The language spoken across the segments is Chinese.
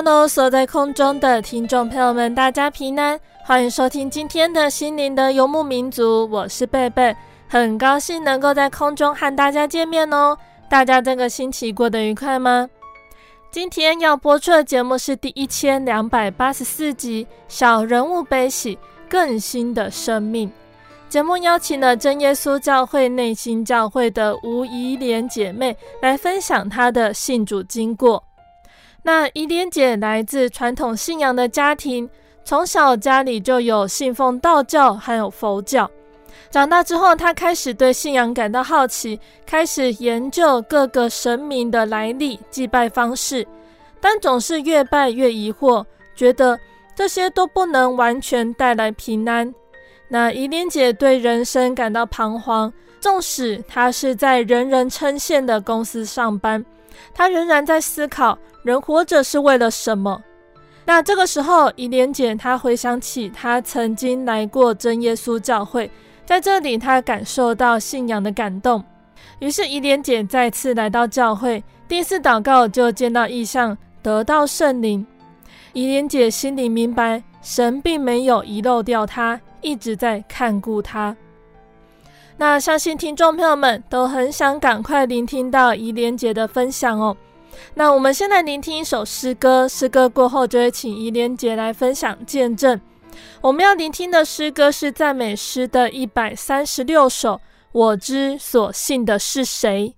哈喽，所在空中的听众朋友们，大家平安，欢迎收听今天的心灵的游牧民族，我是贝贝，很高兴能够在空中和大家见面哦。大家这个星期过得愉快吗？今天要播出的节目是第一千两百八十四集《小人物悲喜，更新的生命》。节目邀请了真耶稣教会内心教会的吴怡莲姐妹来分享她的信主经过。那伊莲姐来自传统信仰的家庭，从小家里就有信奉道教还有佛教。长大之后，她开始对信仰感到好奇，开始研究各个神明的来历、祭拜方式，但总是越拜越疑惑，觉得这些都不能完全带来平安。那伊莲姐对人生感到彷徨，纵使她是在人人称羡的公司上班，他仍然在思考。人活着是为了什么？那这个时候，伊莲姐她回想起她曾经来过真耶稣教会，在这里她感受到信仰的感动。于是伊莲姐再次来到教会，第一次祷告就见到异象，得到圣灵。伊莲姐心里明白，神并没有遗漏掉她，一直在看顾她。那相信听众朋友们都很想赶快聆听到怡莲杰的分享哦。那我们先来聆听一首诗歌，诗歌过后就会请怡莲杰来分享见证。我们要聆听的诗歌是赞美诗的一百三十六首，《我之所信的是谁》。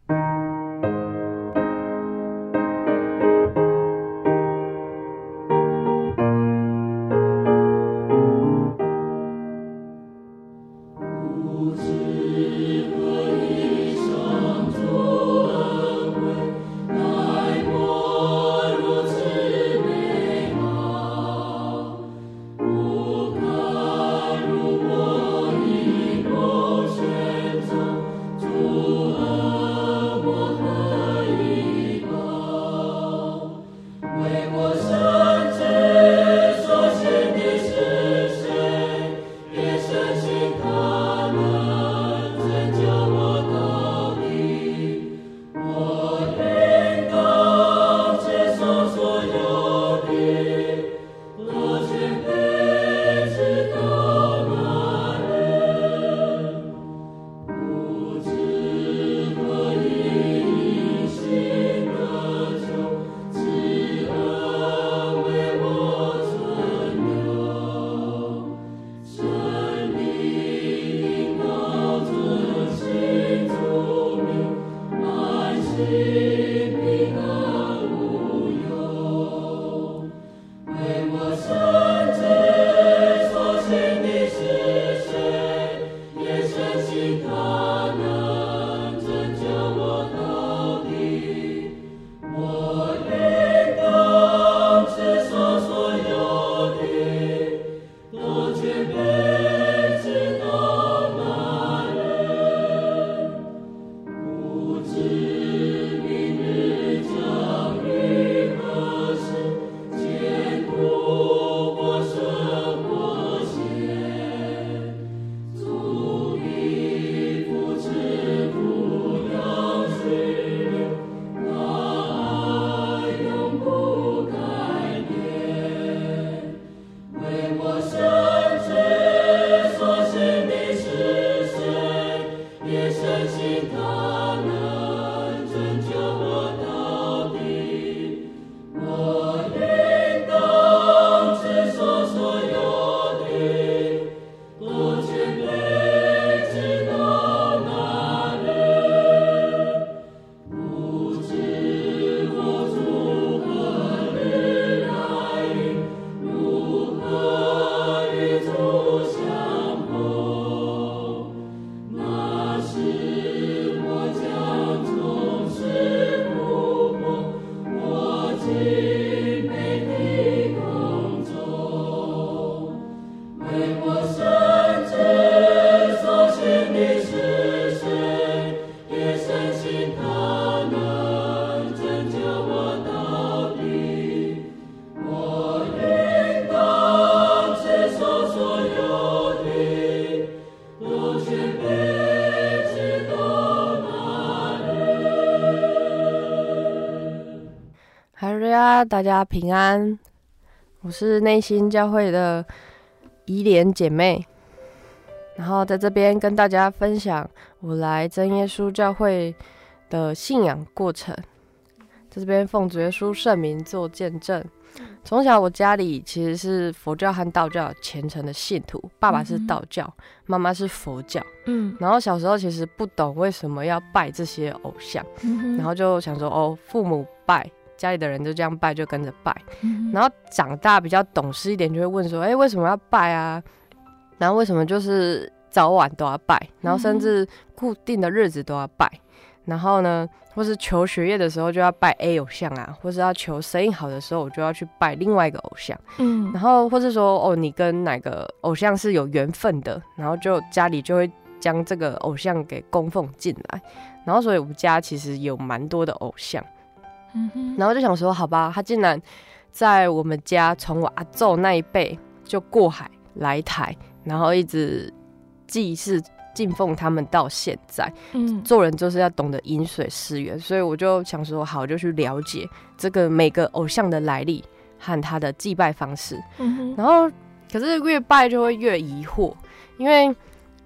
大家平安。我是内心教会的怡莲姐妹，然后在这边跟大家分享我来真耶稣教会的信仰过程，在这边奉主耶稣圣名做见证。从小我家里其实是佛教和道教虔诚的信徒，爸爸是道教，妈妈是佛教。嗯，然后小时候其实不懂为什么要拜这些偶像，然后就想说哦，父母拜。家里的人就这样拜，就跟着拜。嗯、然后长大比较懂事一点，就会问说：“哎、欸，为什么要拜啊？然后为什么就是早晚都要拜？然后甚至固定的日子都要拜？然后呢，或是求学业的时候就要拜 A 偶像啊，或是要求生意好的时候，我就要去拜另外一个偶像。嗯，然后或是说哦，你跟哪个偶像是有缘分的，然后就家里就会将这个偶像给供奉进来。然后所以我们家其实有蛮多的偶像。”然后就想说，好吧，他竟然在我们家从我阿祖那一辈就过海来台，然后一直祭祀敬奉他们到现在。嗯，做人就是要懂得饮水思源，所以我就想说，好，就去了解这个每个偶像的来历和他的祭拜方式。嗯哼，然后可是越拜就会越疑惑，因为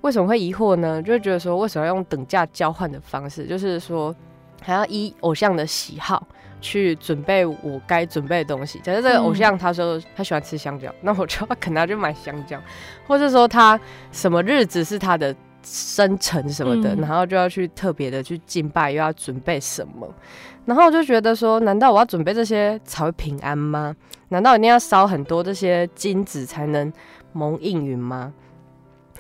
为什么会疑惑呢？就会觉得说，为什么要用等价交换的方式？就是说。还要依偶像的喜好去准备我该准备的东西。假设这个偶像他说他喜欢吃香蕉，嗯、那我就可能要去买香蕉，或者说他什么日子是他的生辰什么的，嗯、然后就要去特别的去敬拜，又要准备什么。然后我就觉得说，难道我要准备这些才会平安吗？难道一定要烧很多这些金子才能蒙应允吗？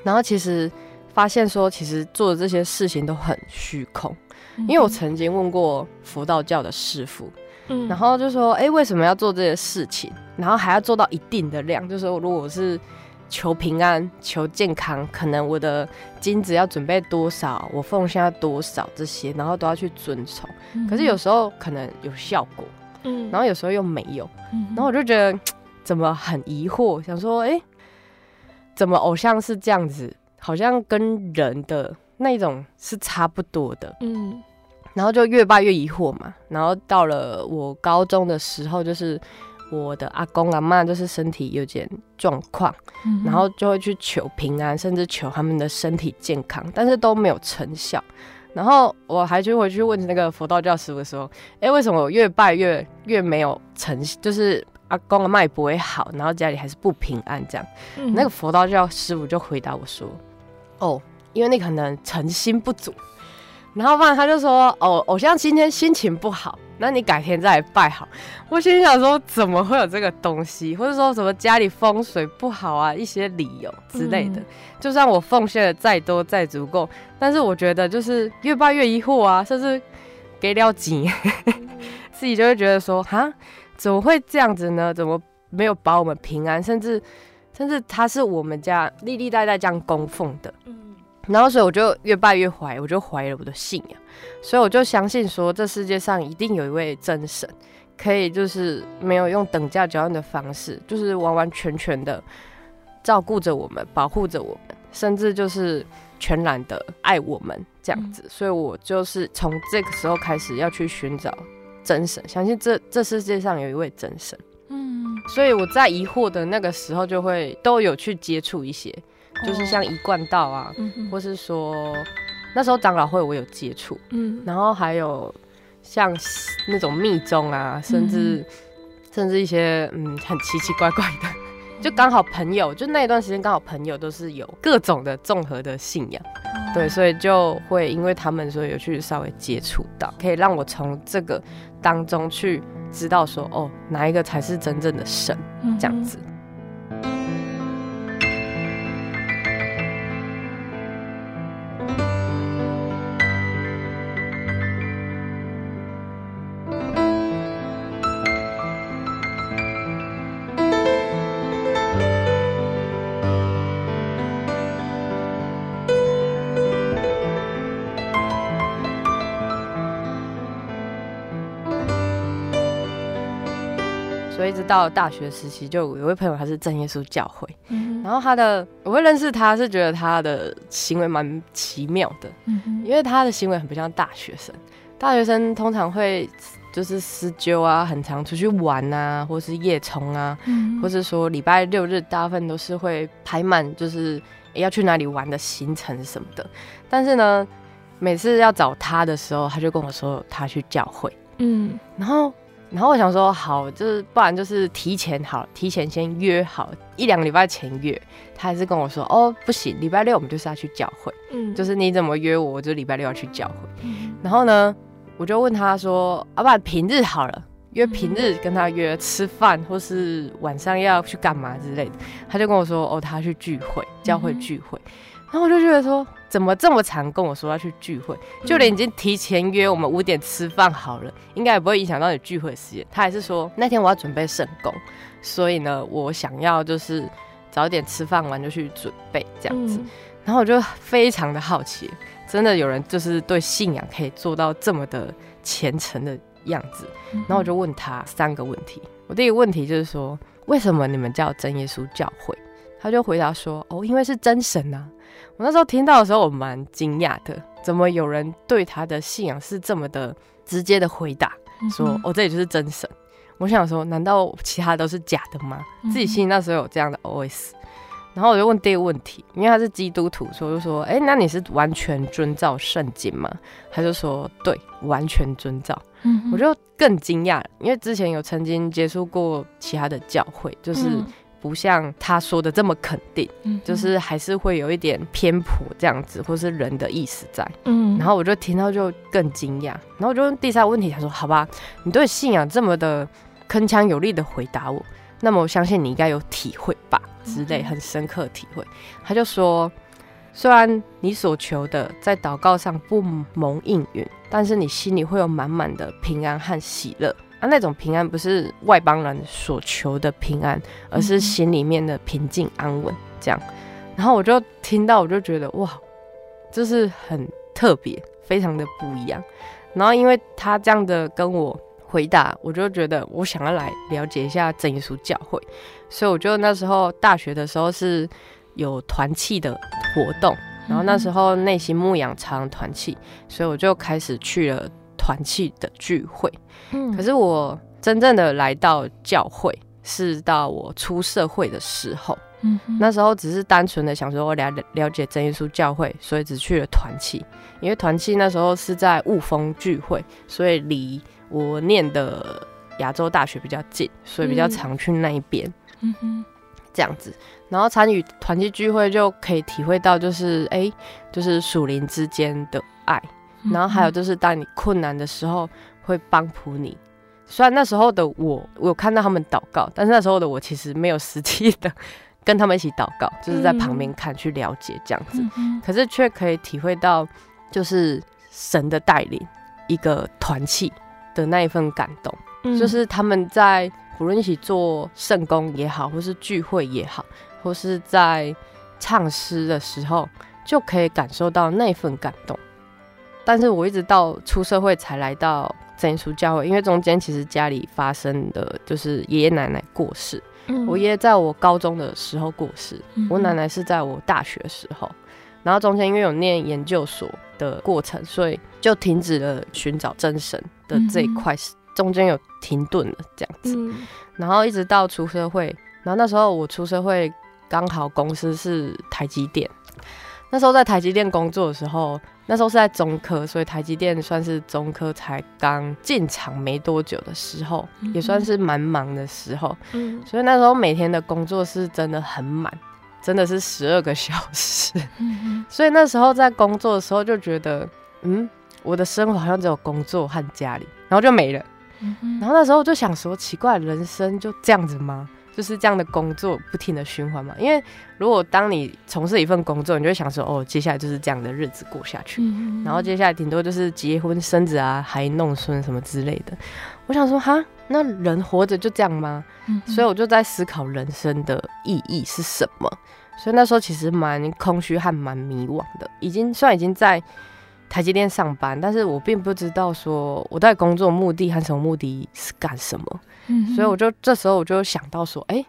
然后其实发现说，其实做的这些事情都很虚空。因为我曾经问过佛道教的师傅，嗯，然后就说，哎、欸，为什么要做这些事情？然后还要做到一定的量，就是说，如果是求平安、求健康，可能我的金子要准备多少，我奉献要多少，这些，然后都要去遵从。嗯、可是有时候可能有效果，嗯，然后有时候又没有，嗯、然后我就觉得怎么很疑惑，想说，哎、欸，怎么偶像是这样子，好像跟人的。那种是差不多的，嗯，然后就越拜越疑惑嘛。然后到了我高中的时候，就是我的阿公阿妈就是身体有点状况，嗯、然后就会去求平安，甚至求他们的身体健康，但是都没有成效。然后我还去回去问那个佛道教师傅说：“哎，为什么我越拜越越没有成？就是阿公阿妈也不会好，然后家里还是不平安这样？”嗯、那个佛道教师傅就回答我说：“哦。”因为你可能诚心不足，然后不然他就说，哦，偶像今天心情不好，那你改天再来拜好。我心想说，怎么会有这个东西，或者说什么家里风水不好啊，一些理由之类的。嗯、就算我奉献的再多再足够，但是我觉得就是越拜越疑惑啊，甚至给了钱，自己就会觉得说，哈，怎么会这样子呢？怎么没有保我们平安？甚至甚至他是我们家历历代代这样供奉的。然后，所以我就越拜越怀，我就怀疑了我的信仰，所以我就相信说，这世界上一定有一位真神，可以就是没有用等价交换的方式，就是完完全全的照顾着我们，保护着我们，甚至就是全然的爱我们这样子。所以我就是从这个时候开始要去寻找真神，相信这这世界上有一位真神。嗯，所以我在疑惑的那个时候，就会都有去接触一些。就是像一贯道啊，嗯、或是说那时候长老会我有接触，嗯，然后还有像那种密宗啊，甚至、嗯、甚至一些嗯很奇奇怪怪的，就刚好朋友，就那一段时间刚好朋友都是有各种的综合的信仰，嗯、对，所以就会因为他们所以有去稍微接触到，可以让我从这个当中去知道说哦哪一个才是真正的神，这样子。到大学时期，就有位朋友他是正耶稣教会，嗯、然后他的我会认识他是觉得他的行为蛮奇妙的，嗯、因为他的行为很不像大学生，大学生通常会就是私纠啊，很常出去玩啊，或是夜冲啊，嗯，或是说礼拜六日大部分都是会排满，就是要去哪里玩的行程什么的。但是呢，每次要找他的时候，他就跟我说他去教会，嗯，然后。然后我想说，好，就是不然就是提前好，提前先约好一两个礼拜前约。他还是跟我说，哦，不行，礼拜六我们就是要去教会，嗯，就是你怎么约我，我就礼拜六要去教会。嗯、然后呢，我就问他说，啊，不然平日好了，约平日跟他约吃饭，或是晚上要去干嘛之类的。他就跟我说，哦，他去聚会，教会聚会。嗯然后我就觉得说，怎么这么常跟我说要去聚会？就连已经提前约我们五点吃饭好了，应该也不会影响到你聚会的时间。他还是说那天我要准备圣功，所以呢，我想要就是早点吃饭完就去准备这样子。然后我就非常的好奇，真的有人就是对信仰可以做到这么的虔诚的样子。然后我就问他三个问题。我第一个问题就是说，为什么你们叫真耶稣教会？他就回答说，哦，因为是真神啊。我那时候听到的时候，我蛮惊讶的，怎么有人对他的信仰是这么的直接的回答，说：“哦，这里就是真神。”我想说，难道其他都是假的吗？自己心里那时候有这样的 OS。然后我就问第一个问题，因为他是基督徒，所以我就说：“哎，那你是完全遵照圣经吗？”他就说：“对，完全遵照。”我就更惊讶了，因为之前有曾经接触过其他的教会，就是。不像他说的这么肯定，嗯，就是还是会有一点偏颇这样子，或是人的意思在，嗯，然后我就听到就更惊讶，然后我就问第三个问题，他说：“好吧，你对信仰这么的铿锵有力的回答我，那么我相信你应该有体会吧，之类很深刻的体会。”他就说：“虽然你所求的在祷告上不蒙应允，但是你心里会有满满的平安和喜乐。”啊，那种平安不是外邦人所求的平安，而是心里面的平静安稳这样。然后我就听到，我就觉得哇，就是很特别，非常的不一样。然后因为他这样的跟我回答，我就觉得我想要来了解一下真耶稣教会，所以我就那时候大学的时候是有团契的活动，然后那时候内心牧养常团契，所以我就开始去了。团契的聚会，嗯，可是我真正的来到教会是到我出社会的时候，嗯，那时候只是单纯的想说我了了解真耶稣教会，所以只去了团契，因为团契那时候是在雾峰聚会，所以离我念的亚洲大学比较近，所以比较常去那一边，嗯哼，这样子，然后参与团契聚会就可以体会到，就是哎、欸，就是属灵之间的爱。然后还有就是，当你困难的时候会帮扶你。虽然那时候的我，我有看到他们祷告，但是那时候的我其实没有实际的 跟他们一起祷告，就是在旁边看去了解这样子。可是却可以体会到，就是神的带领，一个团契的那一份感动。就是他们在不论一起做圣工也好，或是聚会也好，或是在唱诗的时候，就可以感受到那份感动。但是我一直到出社会才来到真耶稣教会，因为中间其实家里发生的就是爷爷奶奶过世。嗯、我爷爷在我高中的时候过世，嗯、我奶奶是在我大学的时候。然后中间因为有念研究所的过程，所以就停止了寻找真神的这一块，嗯、中间有停顿了这样子。嗯、然后一直到出社会，然后那时候我出社会刚好公司是台积电，那时候在台积电工作的时候。那时候是在中科，所以台积电算是中科才刚进场没多久的时候，嗯、也算是蛮忙的时候。嗯，所以那时候每天的工作是真的很满，真的是十二个小时。嗯、所以那时候在工作的时候就觉得，嗯，我的生活好像只有工作和家里，然后就没了。嗯、然后那时候我就想说，奇怪，人生就这样子吗？就是这样的工作不停的循环嘛，因为如果当你从事一份工作，你就会想说，哦，接下来就是这样的日子过下去，嗯、然后接下来顶多就是结婚生子啊，还弄孙什么之类的。我想说，哈，那人活着就这样吗？嗯、所以我就在思考人生的意义是什么。所以那时候其实蛮空虚和蛮迷惘的，已经虽然已经在台积电上班，但是我并不知道说我在工作目的和什么目的是干什么。嗯、所以我就这时候我就想到说，哎、欸，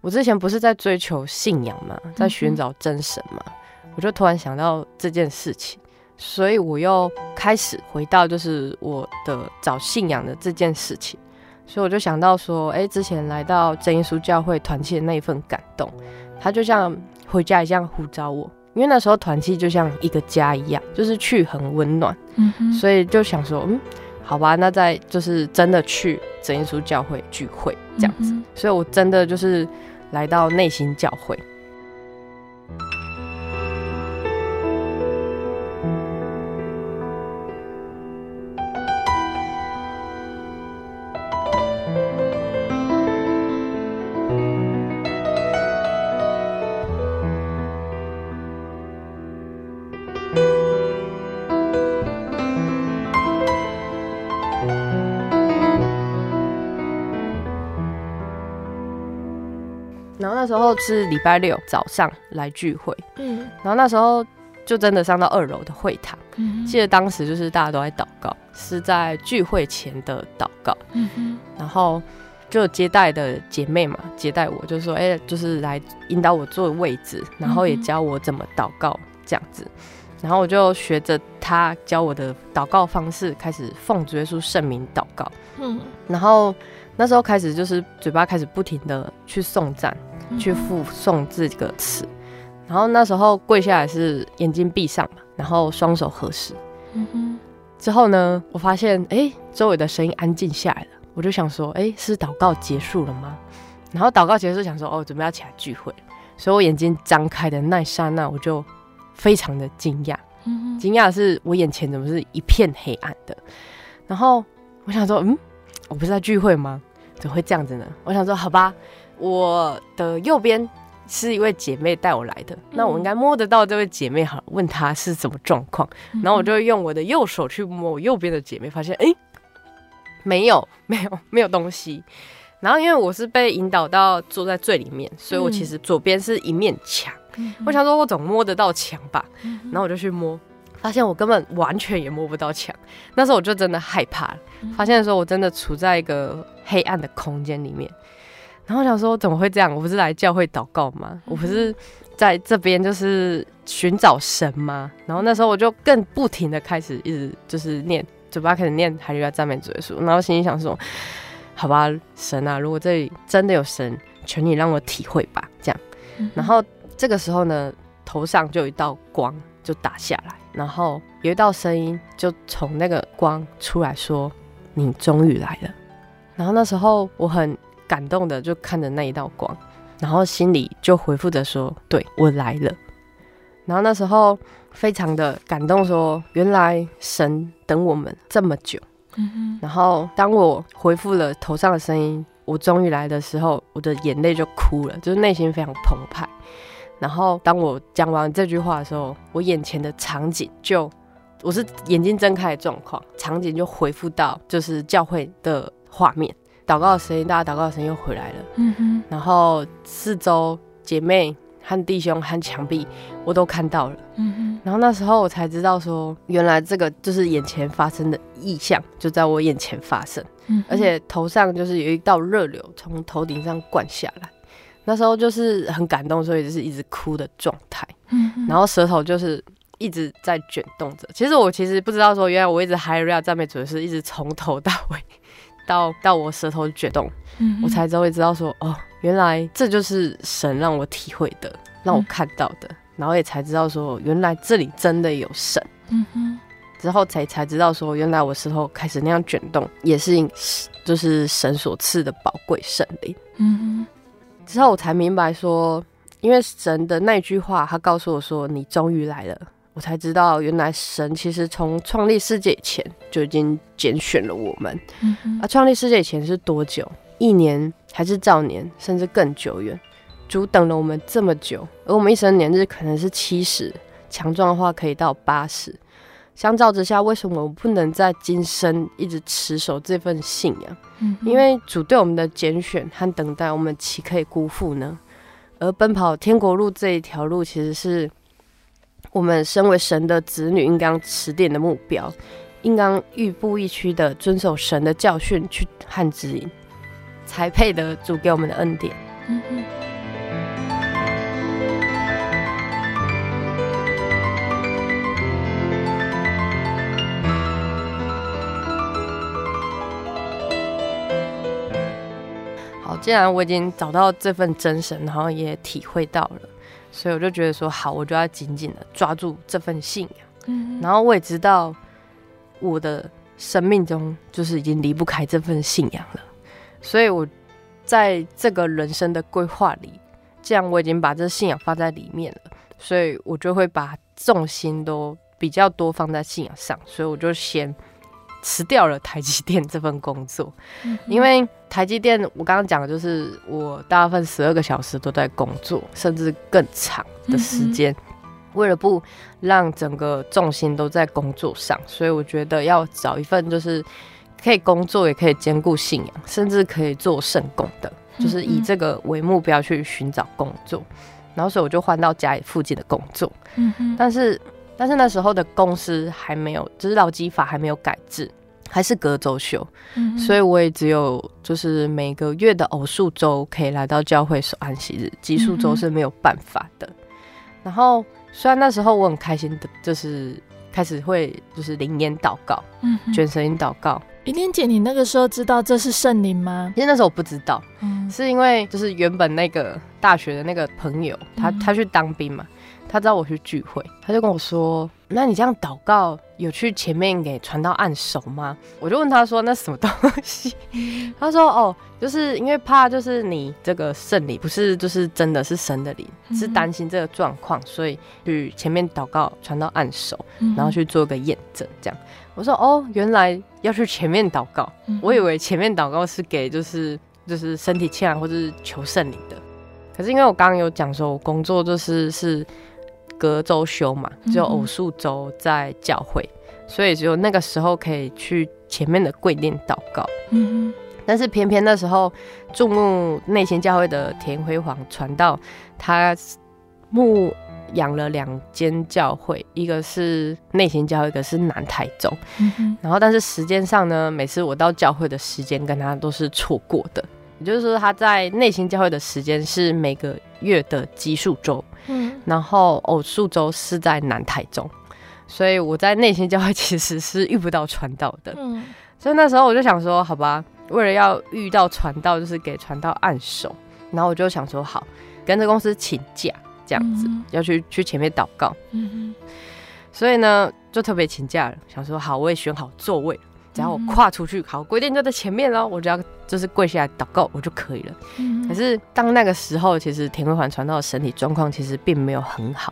我之前不是在追求信仰嘛？在寻找真神嘛？嗯、我就突然想到这件事情，所以我又开始回到就是我的找信仰的这件事情，所以我就想到说，哎，之前来到真耶稣教会团契的那一份感动，他就像回家一样呼召我，因为那时候团契就像一个家一样，就是去很温暖，嗯，所以就想说，嗯，好吧，那再就是真的去真耶稣教会聚会这样子，嗯，所以我真的就是来到内心教会。候是礼拜六早上来聚会，嗯，然后那时候就真的上到二楼的会堂，嗯，记得当时就是大家都在祷告，是在聚会前的祷告，嗯哼，然后就接待的姐妹嘛，接待我就说，哎、欸，就是来引导我坐位置，然后也教我怎么祷告这样子，然后我就学着他教我的祷告方式，开始奉主耶稣圣名祷告，嗯，然后那时候开始就是嘴巴开始不停的去送赞。去附送这个词，然后那时候跪下来是眼睛闭上嘛，然后双手合十。嗯哼。之后呢，我发现哎、欸，周围的声音安静下来了，我就想说，哎、欸，是祷告结束了吗？然后祷告结束，想说，哦，准备要起来聚会，所以我眼睛张开的那一刹那，我就非常的惊讶。惊讶的是我眼前怎么是一片黑暗的？然后我想说，嗯，我不是在聚会吗？怎么会这样子呢？我想说，好吧。我的右边是一位姐妹带我来的，嗯、那我应该摸得到这位姐妹，好问她是什么状况。嗯、然后我就用我的右手去摸我右边的姐妹，发现哎、欸，没有，没有，没有东西。然后因为我是被引导到坐在最里面，所以我其实左边是一面墙。嗯、我想说，我总摸得到墙吧？嗯、然后我就去摸，发现我根本完全也摸不到墙。那时候我就真的害怕了，发现的时候我真的处在一个黑暗的空间里面。然后我想说，怎么会这样？我不是来教会祷告吗？我不是在这边就是寻找神吗？然后那时候我就更不停的开始一直就是念，嘴巴开始念哈利路亚赞美主耶稣，然后心里想说，好吧，神啊，如果这里真的有神，求你让我体会吧，这样。然后这个时候呢，头上就有一道光就打下来，然后有一道声音就从那个光出来说：“你终于来了。”然后那时候我很。感动的就看着那一道光，然后心里就回复着说：“对，我来了。”然后那时候非常的感动，说：“原来神等我们这么久。”然后当我回复了头上的声音，我终于来的时候，我的眼泪就哭了，就是内心非常澎湃。然后当我讲完这句话的时候，我眼前的场景就，我是眼睛睁开的状况，场景就回复到就是教会的画面。祷告的声音，大家祷告的声音又回来了。嗯哼，然后四周姐妹和弟兄和墙壁，我都看到了。嗯哼，然后那时候我才知道说，原来这个就是眼前发生的异象，就在我眼前发生。嗯，而且头上就是有一道热流从头顶上灌下来，那时候就是很感动，所以就是一直哭的状态。嗯，然后舌头就是一直在卷动着。其实我其实不知道说，原来我一直嗨。real 赞美主是一直从头到尾。到到我舌头卷动，嗯、我才终于知道说，哦，原来这就是神让我体会的，让我看到的，嗯、然后也才知道说，原来这里真的有神。嗯哼，之后才才知道说，原来我舌头开始那样卷动，也是就是神所赐的宝贵圣灵。嗯哼，之后我才明白说，因为神的那句话，他告诉我说，你终于来了。我才知道，原来神其实从创立世界以前就已经拣选了我们。嗯、哼啊，创立世界以前是多久？一年还是兆年，甚至更久远？主等了我们这么久，而我们一生年日可能是七十，强壮的话可以到八十。相较之下，为什么我不能在今生一直持守这份信仰？嗯、因为主对我们的拣选和等待，我们岂可以辜负呢？而奔跑天国路这一条路，其实是。我们身为神的子女，应当持定的目标，应当亦步亦趋的遵守神的教训去和指引，才配得主给我们的恩典。嗯好，既然我已经找到这份真神，然后也体会到了。所以我就觉得说好，我就要紧紧的抓住这份信仰。嗯，然后我也知道我的生命中就是已经离不开这份信仰了，所以我在这个人生的规划里，既然我已经把这信仰放在里面了，所以我就会把重心都比较多放在信仰上，所以我就先。辞掉了台积电这份工作，嗯、因为台积电我刚刚讲的就是我大部分十二个小时都在工作，甚至更长的时间。嗯、为了不让整个重心都在工作上，所以我觉得要找一份就是可以工作也可以兼顾信仰，甚至可以做圣工的，就是以这个为目标去寻找工作。然后所以我就换到家里附近的工作，嗯、但是。但是那时候的公司还没有，就是劳基法还没有改制，还是隔周休，嗯、所以我也只有就是每个月的偶数周可以来到教会守安息日，奇数周是没有办法的。嗯、然后虽然那时候我很开心的，就是开始会就是灵言祷告，嗯，卷舌音祷告。伊莲姐，你那个时候知道这是圣灵吗？其实那时候我不知道，嗯、是因为就是原本那个大学的那个朋友，他他去当兵嘛。他知道我去聚会，他就跟我说：“那你这样祷告，有去前面给传到按手吗？”我就问他说：“那什么东西？” 他说：“哦，就是因为怕，就是你这个圣灵不是，就是真的是神的灵，是担心这个状况，所以去前面祷告传到按手，然后去做个验证。”这样，我说：“哦，原来要去前面祷告，我以为前面祷告是给就是就是身体欠或者是求圣灵的。可是因为我刚刚有讲说，我工作就是是。”隔周休嘛，只有偶数周在教会，嗯、所以只有那个时候可以去前面的跪殿祷告。嗯哼，但是偏偏那时候注目内心教会的田辉煌传道，他牧养了两间教会，一个是内心教会，一个是南台中。嗯、哼然后但是时间上呢，每次我到教会的时间跟他都是错过的，也就是说他在内心教会的时间是每个月的奇数周。嗯，然后偶数周是在南台中，所以我在内心教会其实是遇不到传道的。嗯，所以那时候我就想说，好吧，为了要遇到传道，就是给传道按手，然后我就想说，好，跟着公司请假这样子，嗯、要去去前面祷告。嗯哼，所以呢，就特别请假了，想说好，我也选好座位。只要我跨出去，好，规定就在前面喽，我只要就是跪下来祷告，我就可以了。可是当那个时候，其实田辉煌传道的身体状况其实并没有很好，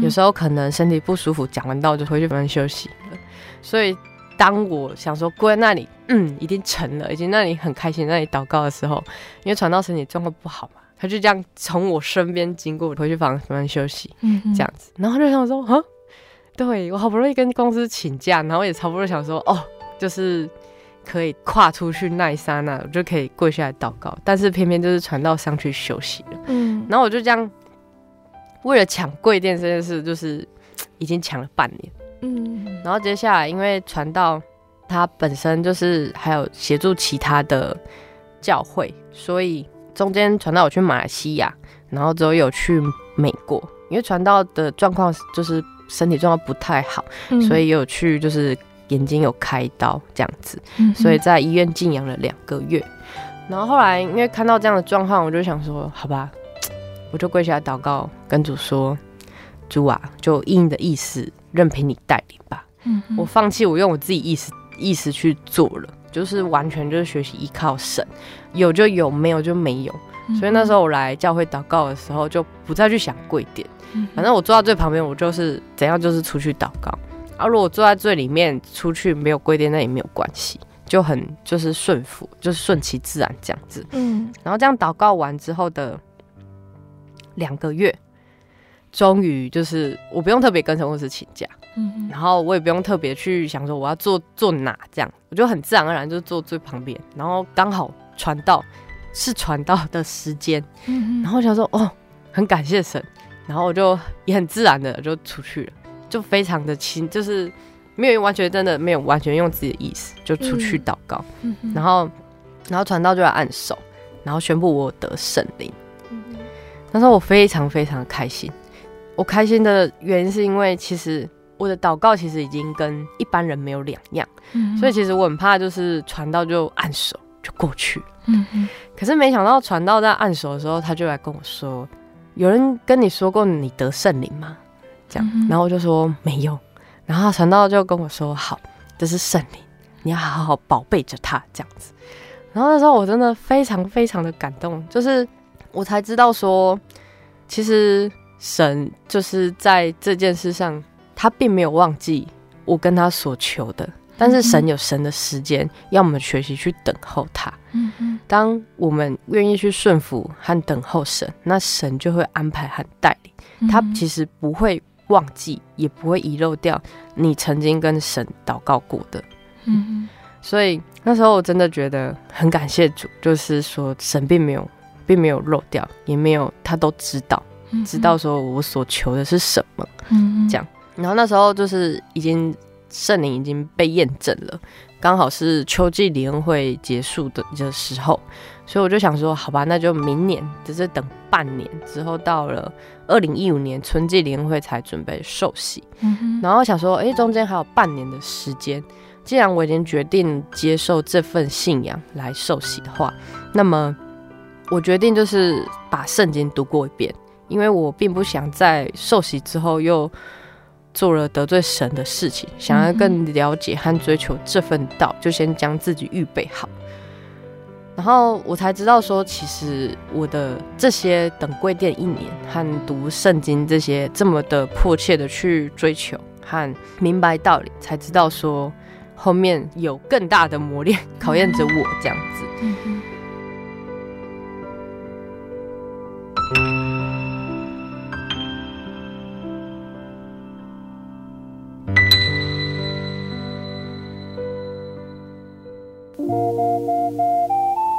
有时候可能身体不舒服，讲完道就回去房间休息了。所以当我想说跪在那里，嗯，已经成了，已经那里很开心，那里祷告的时候，因为传道身体状况不好嘛，他就这样从我身边经过，回去房间休息，嗯、哼这样子，然后就想说，哈，对我好不容易跟公司请假，然后也差不多想说，哦。就是可以跨出去那一刹那，我就可以跪下来祷告，但是偏偏就是传道上去休息了。嗯，然后我就这样为了抢柜垫这件事，就是已经抢了半年。嗯，然后接下来因为传道他本身就是还有协助其他的教会，所以中间传道我去马来西亚，然后之后有去美国，因为传道的状况就是身体状况不太好，嗯、所以有去就是。眼睛有开刀这样子，所以在医院静养了两个月。然后后来因为看到这样的状况，我就想说，好吧，我就跪下来祷告，跟主说：“主啊，就应你的意思，任凭你带领吧。”我放弃我用我自己意识意识去做了，就是完全就是学习依靠神，有就有，没有就没有。所以那时候我来教会祷告的时候，就不再去想跪点，反正我坐到最旁边，我就是怎样就是出去祷告。啊，如果坐在最里面，出去没有规定，那也没有关系，就很就是顺服，就是顺其自然这样子。嗯，然后这样祷告完之后的两个月，终于就是我不用特别跟陈牧师请假，嗯哼，然后我也不用特别去想说我要坐坐哪，这样我就很自然而然就坐最旁边，然后刚好传道是传道的时间，嗯哼，然后我想说哦，很感谢神，然后我就也很自然的就出去了。就非常的轻，就是没有完全真的没有完全用自己的意思就出去祷告，然后然后传道就来按手，然后宣布我得圣灵。嗯、哼那时候我非常非常的开心，我开心的原因是因为其实我的祷告其实已经跟一般人没有两样，嗯、所以其实我很怕就是传道就按手，就过去。嗯嗯。可是没想到传道在按手的时候，他就来跟我说：“有人跟你说过你得圣灵吗？”这样，然后我就说没有。然后传道就跟我说：“好，这是圣灵，你要好好宝贝着他。”这样子。然后那时候我真的非常非常的感动，就是我才知道说，其实神就是在这件事上，他并没有忘记我跟他所求的，但是神有神的时间，要我们学习去等候他。当我们愿意去顺服和等候神，那神就会安排和带领。他其实不会忘记，也不会遗漏掉你曾经跟神祷告过的。嗯嗯。所以那时候我真的觉得很感谢主，就是说神并没有，并没有漏掉，也没有他都知道，知道说我所求的是什么，嗯，这样。然后那时候就是已经圣灵已经被验证了，刚好是秋季联会结束的的时候，所以我就想说，好吧，那就明年，只是等半年之后，到了二零一五年春季联会才准备受洗，嗯，然后想说，哎，中间还有半年的时间。既然我已经决定接受这份信仰来受洗的话，那么我决定就是把圣经读过一遍，因为我并不想在受洗之后又做了得罪神的事情，想要更了解和追求这份道，就先将自己预备好。然后我才知道说，其实我的这些等贵店一年和读圣经这些这么的迫切的去追求和明白道理，才知道说。后面有更大的磨练考验着我，这样子。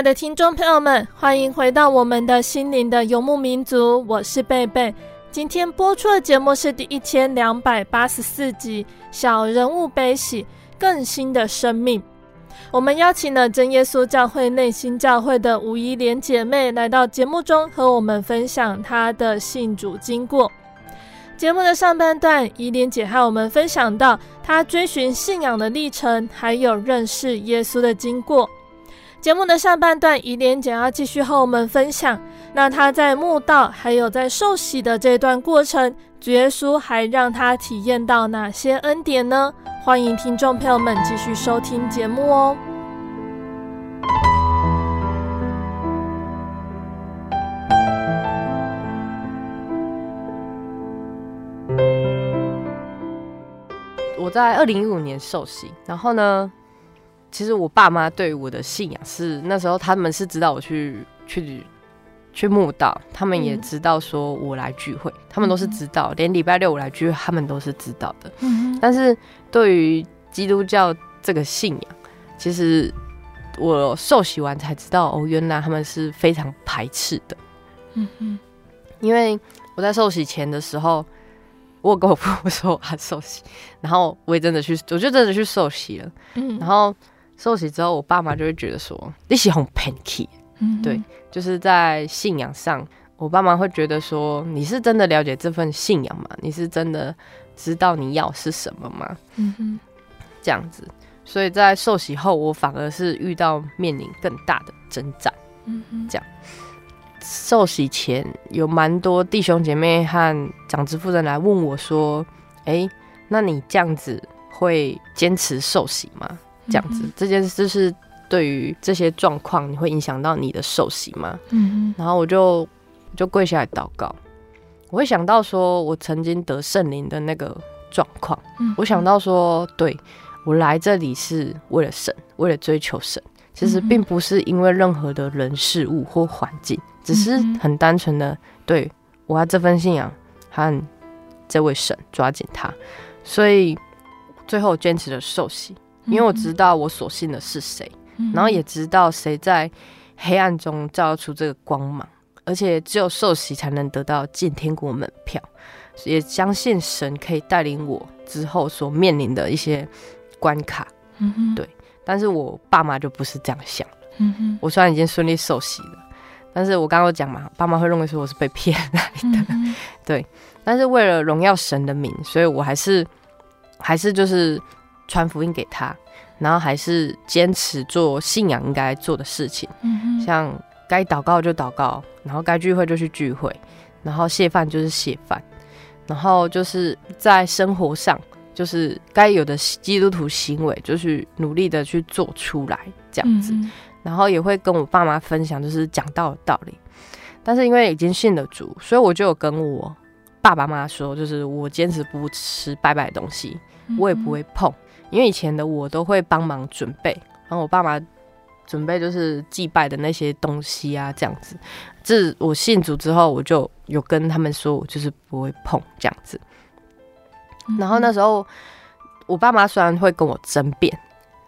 爱的听众朋友们，欢迎回到我们的心灵的游牧民族，我是贝贝。今天播出的节目是第一千两百八十四集《小人物悲喜，更新的生命》。我们邀请了真耶稣教会内心教会的吴怡莲姐妹来到节目中，和我们分享她的信主经过。节目的上半段，怡莲姐和我们分享到她追寻信仰的历程，还有认识耶稣的经过。节目的上半段，怡莲姐要继续和我们分享，那她在墓道还有在受洗的这段过程，主耶稣还让她体验到哪些恩典呢？欢迎听众朋友们继续收听节目哦。我在二零一五年受洗，然后呢，其实我爸妈对我的信仰是那时候他们是知道我去去去墓道，他们也知道说我来聚会，嗯、他们都是知道，连礼拜六我来聚会，他们都是知道的。嗯、但是对于基督教这个信仰，其实我受洗完才知道，哦，原来他们是非常排斥的。嗯嗯，因为我在受洗前的时候，我跟我婆婆说我要受洗，然后我也真的去，我就真的去受洗了。嗯，然后。受洗之后，我爸妈就会觉得说你是很偏激，嗯，对，就是在信仰上，我爸妈会觉得说你是真的了解这份信仰吗？你是真的知道你要是什么吗？嗯哼，这样子，所以在受洗后，我反而是遇到面临更大的征战。嗯哼，这样，受洗前有蛮多弟兄姐妹和长子夫人来问我说，哎、欸，那你这样子会坚持受洗吗？这样子，这件事是对于这些状况，你会影响到你的受洗吗？嗯，然后我就就跪下来祷告，我会想到说，我曾经得圣灵的那个状况。嗯，我想到说，对，我来这里是为了神，为了追求神，其实并不是因为任何的人事物或环境，只是很单纯的对我要这份信仰和这位神抓紧他，所以最后坚持了受洗，因为我知道我所信的是谁，然后也知道谁在黑暗中照出这个光芒。而且只有受洗才能得到进天国门票，也相信神可以带领我之后所面临的一些关卡。嗯，对。但是我爸妈就不是这样想。嗯，我虽然已经顺利受洗了，但是我刚刚有讲嘛，爸妈会认为说我是被骗来的。嗯。对。但是为了荣耀神的名，所以我还是还是就是传福音给他，然后还是坚持做信仰应该做的事情。嗯，像。该祷告就祷告，然后该聚会就去聚会，然后谢饭就是谢饭，然后就是在生活上，就是该有的基督徒行为，就是努力的去做出来这样子，嗯、然后也会跟我爸妈分享，就是讲道的道理。但是因为已经信了主，所以我就有跟我爸爸妈妈说，就是我坚持不吃拜拜的东西，我也不会碰，因为以前的我都会帮忙准备，然后我爸妈。准备就是祭拜的那些东西啊，这样子。这我信主之后，我就有跟他们说，我就是不会碰这样子。然后那时候，我爸妈虽然会跟我争辩，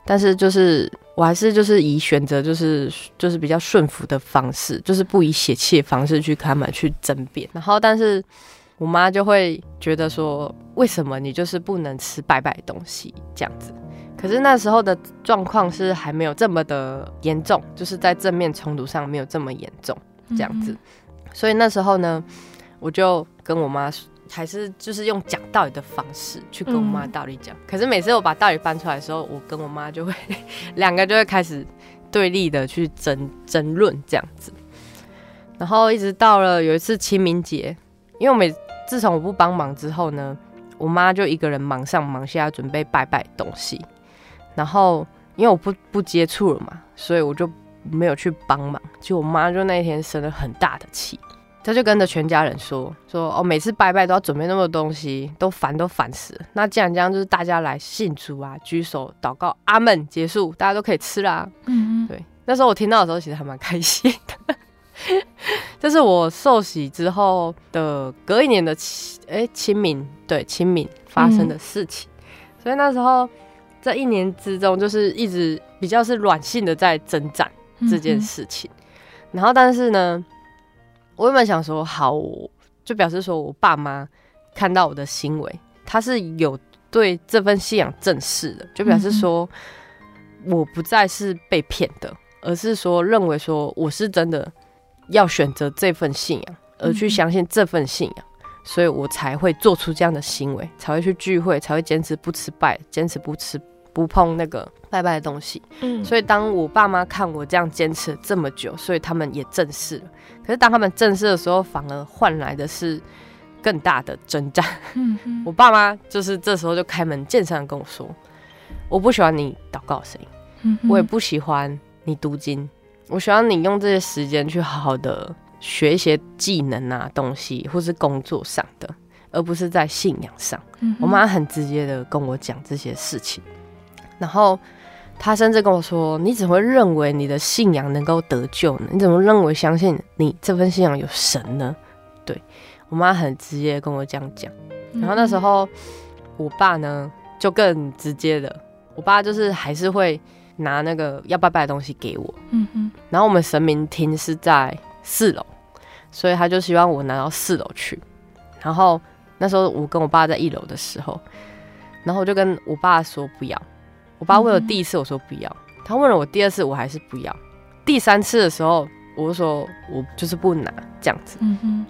但是就是我还是就是以选择就是就是比较顺服的方式，就是不以血气的方式去跟他们去争辩。然后，但是我妈就会觉得说，为什么你就是不能吃白白东西这样子？可是那时候的状况是还没有这么的严重，就是在正面冲突上没有这么严重这样子，所以那时候呢，我就跟我妈还是就是用讲道理的方式去跟我妈道理讲。可是每次我把道理搬出来的时候，我跟我妈就会两个就会开始对立的去争争论这样子，然后一直到了有一次清明节，因为我每自从我不帮忙之后呢，我妈就一个人忙上忙下准备拜拜东西。然后，因为我不不接触了嘛，所以我就没有去帮忙。就我妈就那一天生了很大的气，她就跟着全家人说说哦，每次拜拜都要准备那么多东西，都烦都烦死了。那既然这样，就是大家来信主啊，举手祷告，阿门，结束，大家都可以吃啦。嗯，对。那时候我听到的时候，其实还蛮开心的。这是我受洗之后的隔一年的清哎清明，对清明发生的事情。嗯、所以那时候。在一年之中，就是一直比较是软性的在征战这件事情，嗯、然后但是呢，我原本想说好，就表示说我爸妈看到我的行为，他是有对这份信仰正视的，就表示说我不再是被骗的，而是说认为说我是真的要选择这份信仰，而去相信这份信仰。所以我才会做出这样的行为，才会去聚会，才会坚持不吃拜，坚持不吃。不碰那个拜拜的东西，嗯，所以当我爸妈看我这样坚持了这么久，所以他们也正视了。可是当他们正视的时候，反而换来的是更大的征战。嗯，我爸妈就是这时候就开门见山的跟我说：“我不喜欢你祷告声音，嗯，我也不喜欢你读经，我希望你用这些时间去好好的学一些技能啊东西，或是工作上的，而不是在信仰上。嗯，我妈很直接的跟我讲这些事情。”然后她甚至跟我说：“你怎么会认为你的信仰能够得救呢？你怎么认为相信你这份信仰有神呢？”对，我妈很直接跟我这样讲。然后那时候我爸呢就更直接的，我爸就是还是会拿那个要拜拜的东西给我。嗯哼。然后我们神明厅是在四楼，所以他就希望我拿到四楼去。然后那时候我跟我爸在一楼的时候，然后我就跟我爸说不要。我爸问了第一次，我说不要；他问了我第二次，我还是不要。第三次的时候，我就说我就是不拿这样子。嗯哼。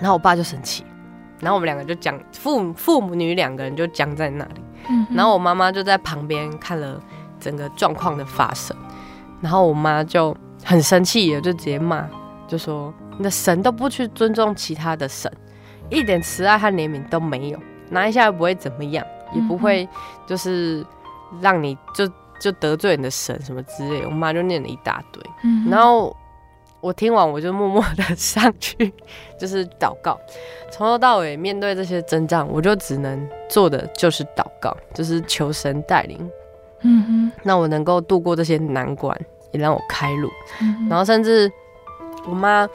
然后我爸就生气，然后我们两个就讲父父母女两个人就僵在那里。嗯。然后我妈妈就在旁边看了整个状况的发生，然后我妈就很生气，也就直接骂，就说你的神都不去尊重其他的神，一点慈爱和怜悯都没有，拿一下又不会怎么样，也不会就是。让你就就得罪你的神什么之类，我妈就念了一大堆。嗯、然后我听完我就默默的上去，就是祷告。从头到尾面对这些征战，我就只能做的就是祷告，就是求神带领。嗯哼，那我能够度过这些难关，也让我开路。嗯、然后甚至我妈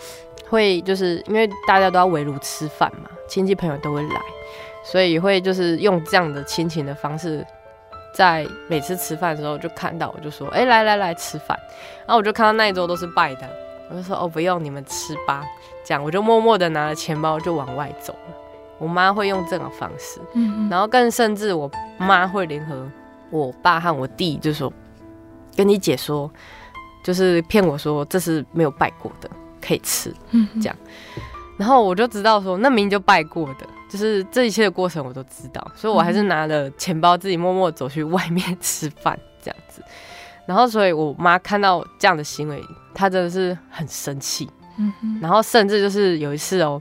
会就是因为大家都要围炉吃饭嘛，亲戚朋友都会来，所以会就是用这样的亲情的方式，在每次吃饭的时候就看到我就说，哎、欸，来来来吃饭。然后我就看到那一桌都是拜的，我就说哦，不用你们吃吧，这样我就默默的拿了钱包就往外走了。我妈会用这种方式，嗯，然后更甚至我妈会联合。我爸和我弟就说：“跟你姐说，就是骗我说这是没有拜过的，可以吃，嗯，这样。然后我就知道说，那明明就拜过的，就是这一切的过程我都知道，所以我还是拿了钱包自己默默走去外面 吃饭这样子。然后，所以我妈看到这样的行为，她真的是很生气，嗯，然后甚至就是有一次哦，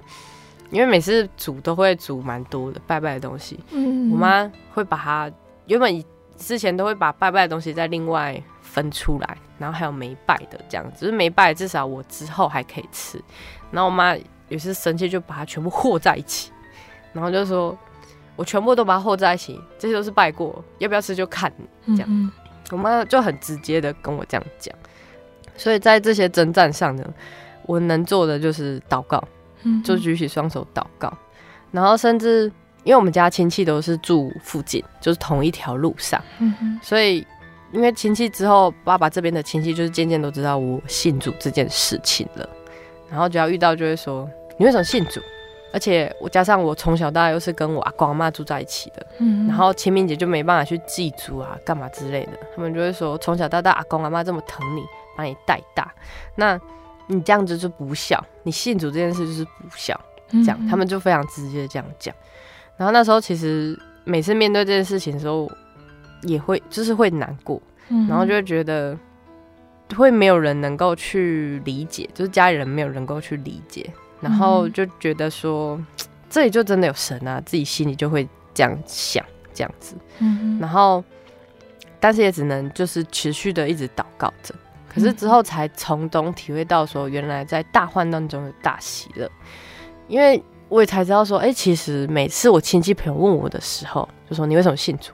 因为每次煮都会煮蛮多的拜拜的东西，嗯，我妈会把它原本。之前都会把拜拜的东西再另外分出来，然后还有没拜的这样子，就是没拜至少我之后还可以吃。然后我妈有时生气就把它全部和在一起，然后就说我全部都把它和在一起，这些都是拜过，要不要吃就看你这样。嗯嗯，我妈就很直接的跟我这样讲，所以在这些征战上呢，我能做的就是祷告，就举起双手祷告，然后甚至。因为我们家亲戚都是住附近，就是同一条路上，所以因为亲戚之后，爸爸这边的亲戚就是渐渐都知道我信主这件事情了，然后只要遇到就会说你为什么信主？而且我加上我从小到大又是跟我阿公阿妈住在一起的，嗯，然后清明节就没办法去祭祖啊，干嘛之类的，他们就会说从小到大阿公阿妈这么疼你，把你带大，那你这样子就不孝，你信主这件事就是不孝，这样他们就非常直接这样讲。然后那时候其实每次面对这件事情的时候，也会就是会难过，嗯、然后就会觉得会没有人能够去理解，就是家里人没有人能够去理解，然后就觉得说、嗯、这里就真的有神啊，自己心里就会这样想这样子，嗯、然后但是也只能就是持续的一直祷告着，可是之后才从中体会到说，原来在大患难中有大喜乐，因为。我也才知道说，哎、欸，其实每次我亲戚朋友问我的时候，就说你为什么信主？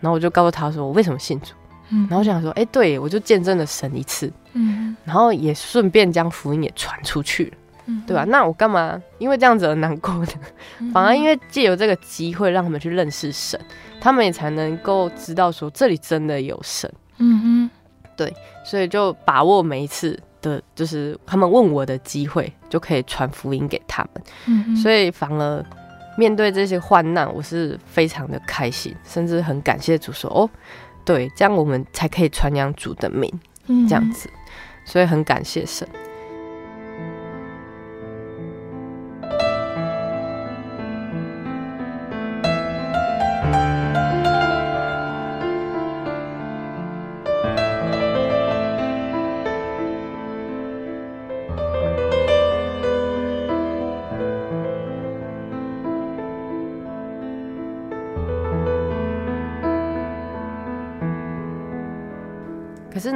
然后我就告诉他说我为什么信主。嗯，然后我想说，哎、欸，对，我就见证了神一次。嗯，然后也顺便将福音也传出去了。嗯，对吧？那我干嘛因为这样子而难过呢？反而因为借由这个机会让他们去认识神，他们也才能够知道说这里真的有神。嗯哼，对，所以就把握每一次。的就是他们问我的机会，就可以传福音给他们，嗯、所以反而面对这些患难，我是非常的开心，甚至很感谢主说哦，对，这样我们才可以传扬主的名，嗯、这样子，所以很感谢神。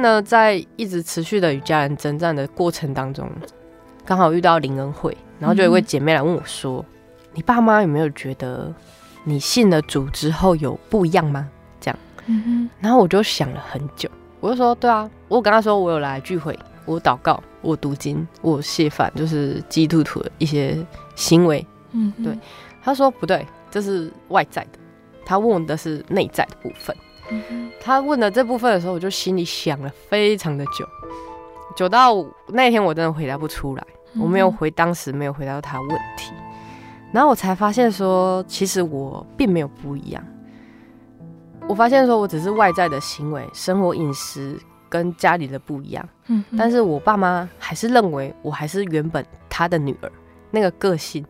可是呢，在一直持续的与家人征战的过程当中，刚好遇到林恩惠，然后就有一位姐妹来问我说：“嗯、你爸妈有没有觉得你信了主之后有不一样吗？”这样，嗯、然后我就想了很久，我就说：“对啊，我跟他说我有来聚会，我祷告，我读经，我谢饭，就是基督徒的一些行为。”嗯，对。他说：“不对，这是外在的。”他问的是内在的部分。他问了这部分的时候，我就心里想了非常的久，久到那天我真的回答不出来，我没有回，当时没有回答到他问题，然后我才发现说，其实我并没有不一样。我发现说我只是外在的行为、生活、饮食跟家里的不一样，但是我爸妈还是认为我还是原本他的女儿，那个个性。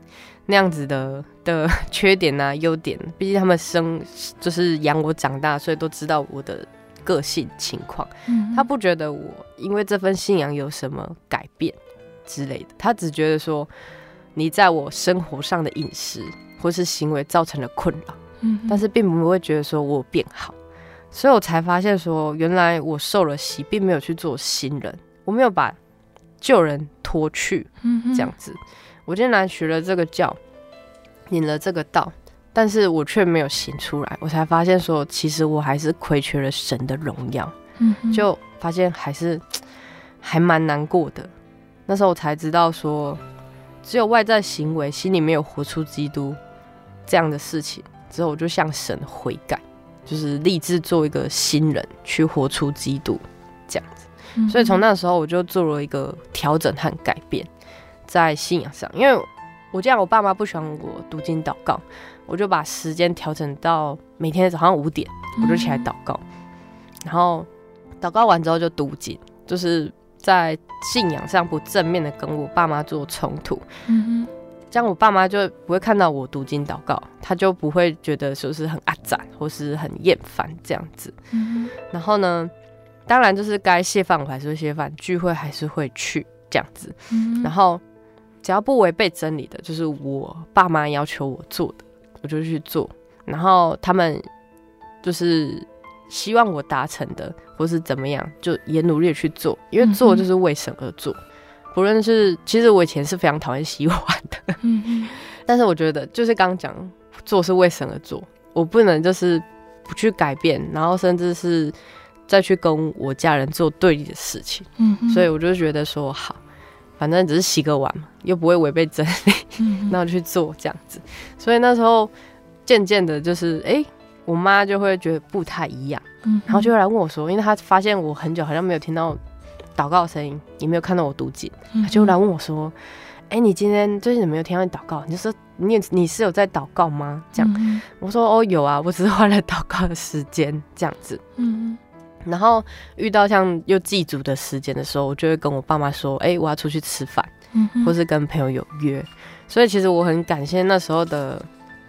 那样子的的 缺点啊，优点，毕竟他们生就是养我长大，所以都知道我的个性情况。嗯，他不觉得我因为这份信仰有什么改变之类的，他只觉得说你在我生活上的饮食或是行为造成了困扰。嗯，但是并不会觉得说我变好，所以我才发现说，原来我受了洗，并没有去做新人，我没有把旧人脱去，嗯，这样子。我竟然学了这个教，领了这个道，但是我却没有行出来，我才发现说，其实我还是亏缺了神的荣耀，嗯，就发现还是还蛮难过的。那时候我才知道说，只有外在行为，心里没有活出基督这样的事情之后，我就向神悔改，就是立志做一个新人，去活出基督这样子。所以从那时候我就做了一个调整和改变，在信仰上，因为我这样，我爸妈不喜欢我读经祷告，我就把时间调整到每天早上五点，我就起来祷告，然后祷告完之后就读经，就是在信仰上不正面的跟我爸妈做冲突，嗯，这样我爸妈就不会看到我读经祷告，他就不会觉得说是很阿展或是很厌烦这样子，嗯，然后呢，当然，就是该谢饭我还是会谢饭，聚会还是会去这样子。嗯、然后只要不违背真理的，就是我爸妈要求我做的，我就去做。然后他们就是希望我达成的，或是怎么样，就也努力去做。因为做就是为神而做。嗯、不论是其实我以前是非常讨厌洗碗的，嗯、但是我觉得就是刚刚讲，做是为神而做，我不能就是不去改变，然后甚至是。再去跟我家人做对立的事情，嗯，所以我就觉得说好，反正只是洗个碗嘛，又不会违背真理，嗯，那我去做这样子。所以那时候渐渐的，就是哎、欸，我妈就会觉得不太一样，嗯，然后就会来问我说，因为她发现我很久好像没有听到祷告的声音，也没有看到我读经，她就来问我说，哎、欸，你今天最近有没有听到你祷告？你就说你你是有在祷告吗？这样，嗯，我说哦有啊，我只是换了祷告的时间这样子，嗯。然后遇到像又祭祖的时间的时候，我就会跟我爸妈说：“哎、欸，我要出去吃饭，嗯，或是跟朋友有约。”所以其实我很感谢那时候的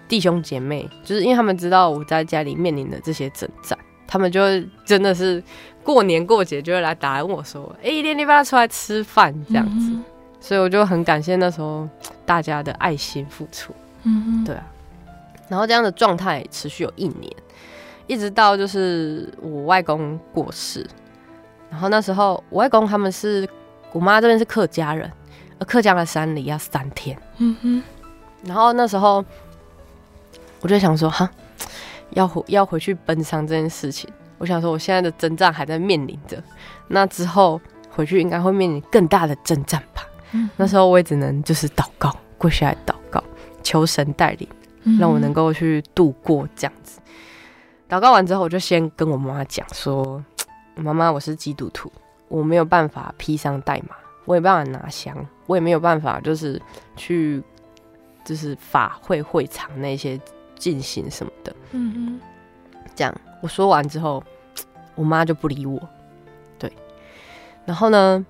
弟兄姐妹，就是因为他们知道我在家里面临的这些征战，他们就会真的是过年过节就会来打来问我说：“哎、欸，你要不要出来吃饭？”这样子，嗯，所以我就很感谢那时候大家的爱心付出，嗯，对啊。然后这样的状态持续有一年。一直到就是我外公过世，然后那时候我外公他们是我妈这边是客家人，而客家的山里要三天，嗯哼，然后那时候我就想说哈，要回要回去奔丧这件事情，我想说我现在的征战还在面临着，那之后回去应该会面临更大的征战吧，嗯，那时候我也只能就是祷告，跪下来祷告，求神带领，让我能够去度过这样子。祷告完之后，我就先跟我妈妈讲说：“妈妈，我是基督徒，我没有办法披上代码，我也没办法拿香，我也没有办法就是去就是法会会场那些进行什么的。”嗯嗯，这样我说完之后，我妈就不理我。对，然后呢，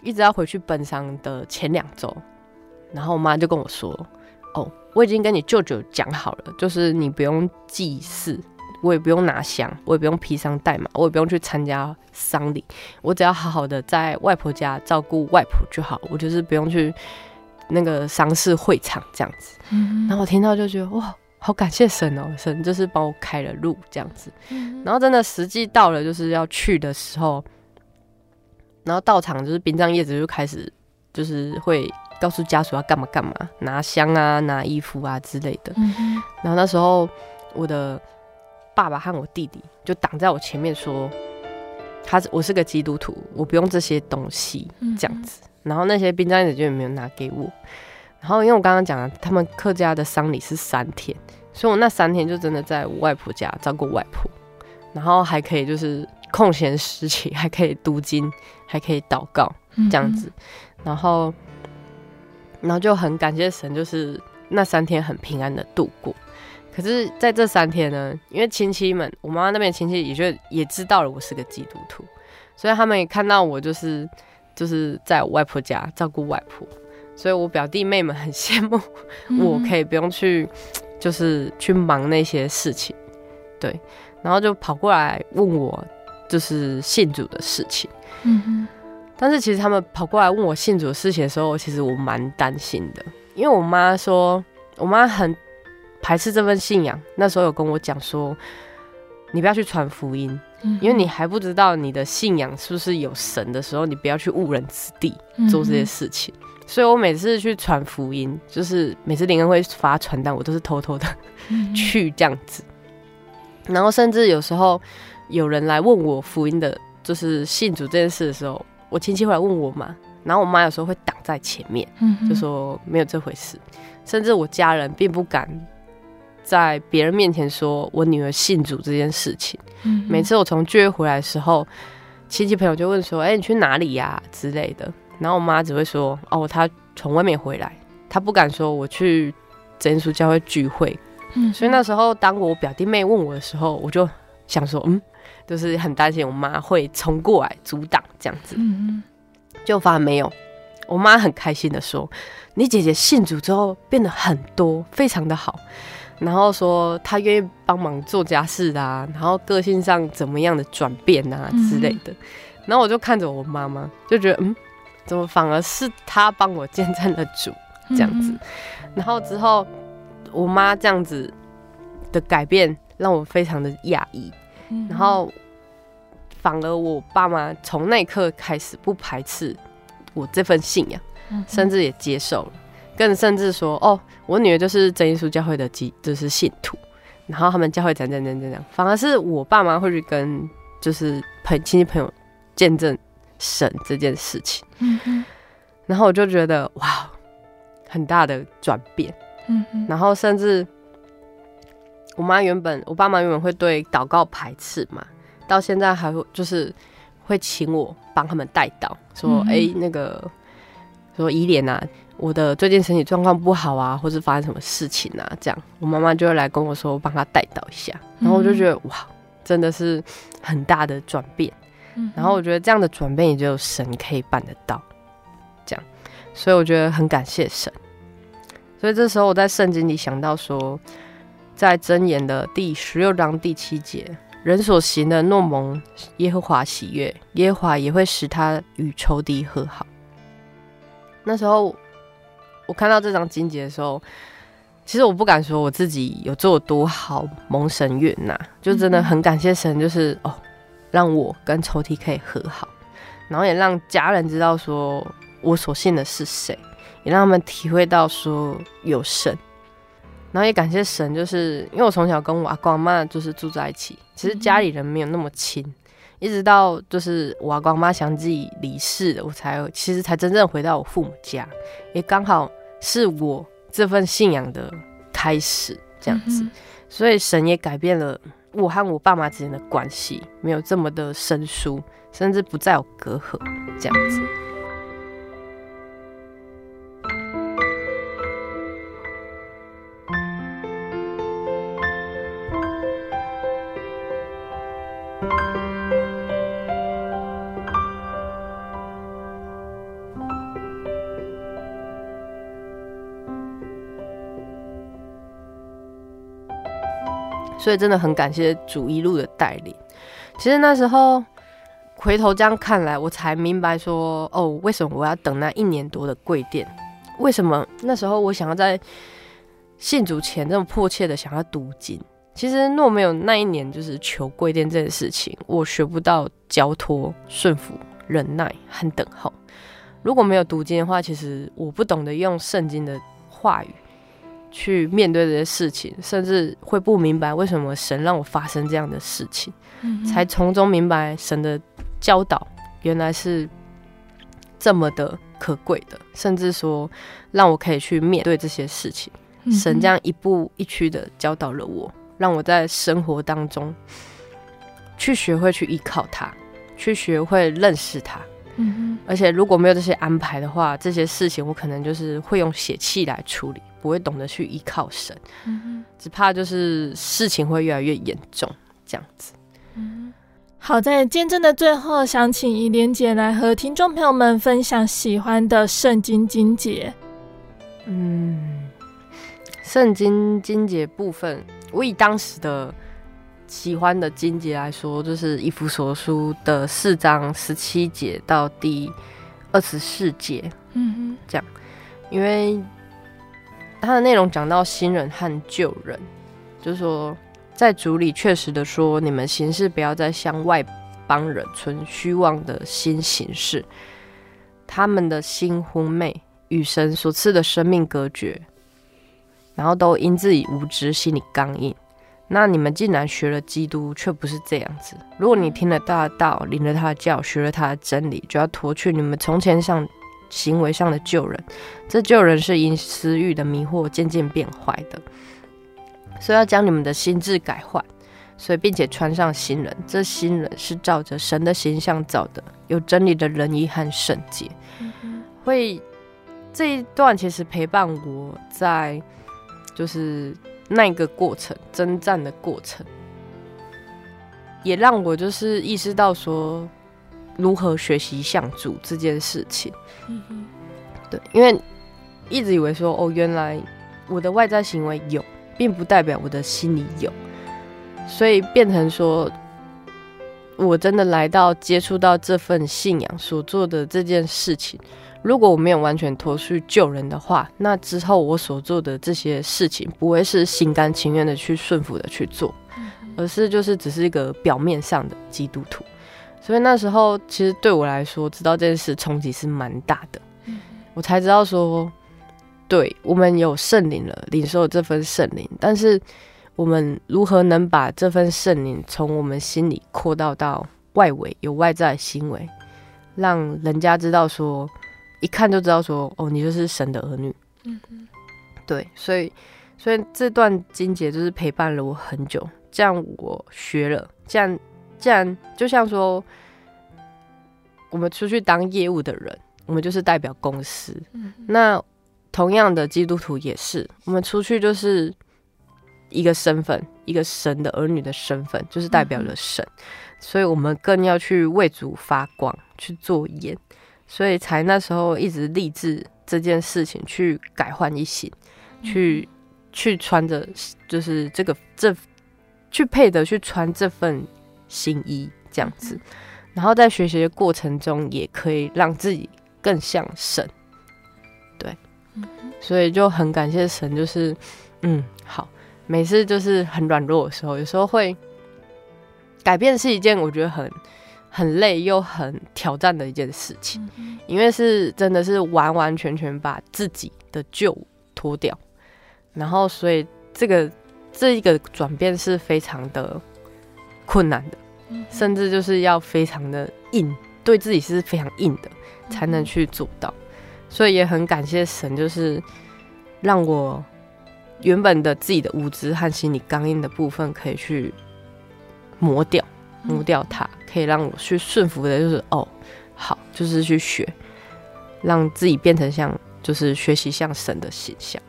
一直要回去奔丧的前两周，然后我妈就跟我说。哦，我已经跟你舅舅讲好了，就是你不用祭祀，我也不用拿香，我也不用披上带马，我也不用去参加丧礼，我只要好好的在外婆家照顾外婆就好，我就是不用去那个丧事会场这样子。嗯，然后我听到就觉得哇，好感谢神哦，神就是帮我开了路这样子。嗯，然后真的实际到了就是要去的时候，然后到场就是殡葬业者就开始就是会。告诉家属要干嘛干嘛，拿香啊，拿衣服啊之类的。嗯、然后那时候，我的爸爸和我弟弟就挡在我前面说：“他是我是个基督徒，我不用这些东西。”这样子。嗯、然后那些殡葬业者就也没有拿给我。然后因为我刚刚讲了，他们客家的丧礼是三天，所以我那三天就真的在我外婆家照顾外婆，然后还可以就是空闲时期还可以读经，还可以祷告这样子。嗯、然后。然后就很感谢神，就是那三天很平安的度过。可是在这三天呢，因为亲戚们，我妈妈那边亲戚也就也知道了我是个基督徒，所以他们也看到我就是就是在我外婆家照顾外婆，所以我表弟妹们很羡慕我可以不用去就是去忙那些事情，对，然后就跑过来问我就是信主的事情，嗯哼。但是其实他们跑过来问我信主的事情的时候，其实我蛮担心的，因为我妈说，我妈很排斥这份信仰。那时候有跟我讲说，你不要去传福音，嗯、因为你还不知道你的信仰是不是有神的时候，你不要去误人子弟做这些事情。嗯、所以我每次去传福音，就是每次灵恩会发传单，我都是偷偷的去这样子。然后甚至有时候有人来问我福音的，就是信主这件事的时候，我亲戚会来问我妈，然后我妈有时候会挡在前面，嗯就说没有这回事。甚至我家人并不敢。在别人面前说我女儿信主这件事情，嗯、每次我从聚会回来的时候，亲戚朋友就问说：“哎、欸，你去哪里呀？”之类的。然后我妈只会说：“哦，她从外面回来。”她不敢说我去真耶稣教会聚会。嗯，所以那时候当我表弟妹问我的时候，我就想说：“嗯，就是很担心我妈会冲过来阻挡这样子。”嗯，就发现没有，我妈很开心的说：“你姐姐信主之后变得很多，非常的好。”然后说她愿意帮忙做家事啊，然后个性上怎么样的转变啊之类的。嗯、然后我就看着我妈妈，就觉得嗯，怎么反而是她帮我见证了主这样子。嗯、然后之后我妈这样子的改变让我非常的讶异。嗯、然后反而我爸妈从那一刻开始不排斥我这份信仰，嗯、甚至也接受了。更甚至说，哦，我女儿就是真耶稣教会的基，就是信徒，然后他们教会怎样怎样怎样，反而是我爸妈会去跟就是朋亲戚朋友见证神这件事情，然后我就觉得哇，很大的转变，然后甚至我妈原本我爸妈原本会对祷告排斥嘛，到现在还会就是会请我帮他们带到，说哎、嗯。欸、那个说伊莲啊。我的最近身体状况不好啊，或是发生什么事情啊，这样。我妈妈就会来跟我说，我帮她带到一下，然后我就觉得哇，真的是很大的转变，然后我觉得这样的转变也只有神可以办得到，这样，所以我觉得很感谢神。所以这时候我在圣经里想到说，在箴言的第十六章第七节，人所行的诺蒙耶和华喜悦，耶和华也会使他与仇敌和好。那时候。我看到这张经节的时候，其实我不敢说我自己有做多好蒙神悦纳，就真的很感谢神，就是哦，让我跟仇敌可以和好，然后也让家人知道说我所信的是谁，也让他们体会到说有神，然后也感谢神，就是因为我从小跟我阿公阿妈就是住在一起，其实家里人没有那么亲。一直到就是我阿公阿妈相继离世了，我才其实才真正回到我父母家，也刚好是我这份信仰的开始这样子，嗯、所以神也改变了我和我爸妈之间的关系，没有这么的生疏，甚至不再有隔阂这样子。所以真的很感谢主一路的带领。其实那时候回头这样看来，我才明白说，哦，为什么我要等那一年多的柜垫？为什么那时候我想要在信主前这么迫切的想要读经？其实若没有那一年就是求柜垫这件事情，我学不到交托、顺服、忍耐和等候。如果没有读经的话，其实我不懂得用圣经的话语。去面对这些事情，甚至会不明白为什么神让我发生这样的事情，嗯、才从中明白神的教导原来是这么的可贵的，甚至说让我可以去面对这些事情。嗯、神这样一步一趋的教导了我，让我在生活当中去学会去依靠他，去学会认识他。而且如果没有这些安排的话，这些事情我可能就是会用血气来处理。不会懂得去依靠神，嗯、只怕就是事情会越来越严重，这样子。嗯，好，在见证的最后，想请怡莲姐来和听众朋友们分享喜欢的圣经经节。嗯，圣经经节部分，我以当时的喜欢的经节来说，就是以弗所书的四章十七节到第二十四节。嗯哼，这样，因为。它的内容讲到新人和旧人，就是说在主里确实的说，你们行事不要再向外邦人存虚妄的心行事，他们的心昏昧，与神所赐的生命隔绝，然后都因自己无知，心里刚硬。那你们既然学了基督，却不是这样子。如果你听了他的道，领了他的教，学了他的真理，就要脱去你们从前上行为上的旧人。这旧人是因私欲的迷惑渐渐变坏的。所以要将你们的心智改换，所以并且穿上新人。这新人是照着神的形象造的，有真理的仁义和圣洁。嗯、会这一段其实陪伴我在就是那个过程征战的过程，也让我就是意识到说如何学习向主这件事情。嗯、哼对，因为一直以为说哦，原来我的外在行为有。并不代表我的心里有，所以变成说，我真的来到接触到这份信仰所做的这件事情，如果我没有完全脱去救人的话，那之后我所做的这些事情不会是心甘情愿的去顺服的去做，而是就是只是一个表面上的基督徒。所以那时候其实对我来说，知道这件事冲击是蛮大的，我才知道说。对，我们有圣灵了，领受这份圣灵，但是我们如何能把这份圣灵从我们心里扩到到外围，有外在行为，让人家知道说，一看就知道说，哦，你就是神的儿女。嗯嗯，对，所以所以这段经节就是陪伴了我很久，这样我学了，这样这样就像说，我们出去当业务的人，我们就是代表公司，嗯、那。同样的，基督徒也是，我们出去就是一个身份，一个神的儿女的身份，就是代表了神，嗯、所以我们更要去为主发光，去做盐，所以才那时候一直立志这件事情，去改换一新，嗯、去去穿着就是这个这去配的去穿这份新衣这样子，嗯、然后在学习的过程中，也可以让自己更像神。对。所以就很感谢神，就是，嗯，好，每次就是很软弱的时候，有时候会改变是一件我觉得很很累又很挑战的一件事情，因为是真的是完完全全把自己的旧脱掉，然后所以这个这一个转变是非常的困难的，甚至就是要非常的硬，对自己是非常硬的才能去做到。所以也很感谢神，就是让我原本的自己的无知和心理刚硬的部分可以去磨掉，磨掉它，可以让我去顺服的，就是哦，好，就是去学，让自己变成像，就是学习像神的形象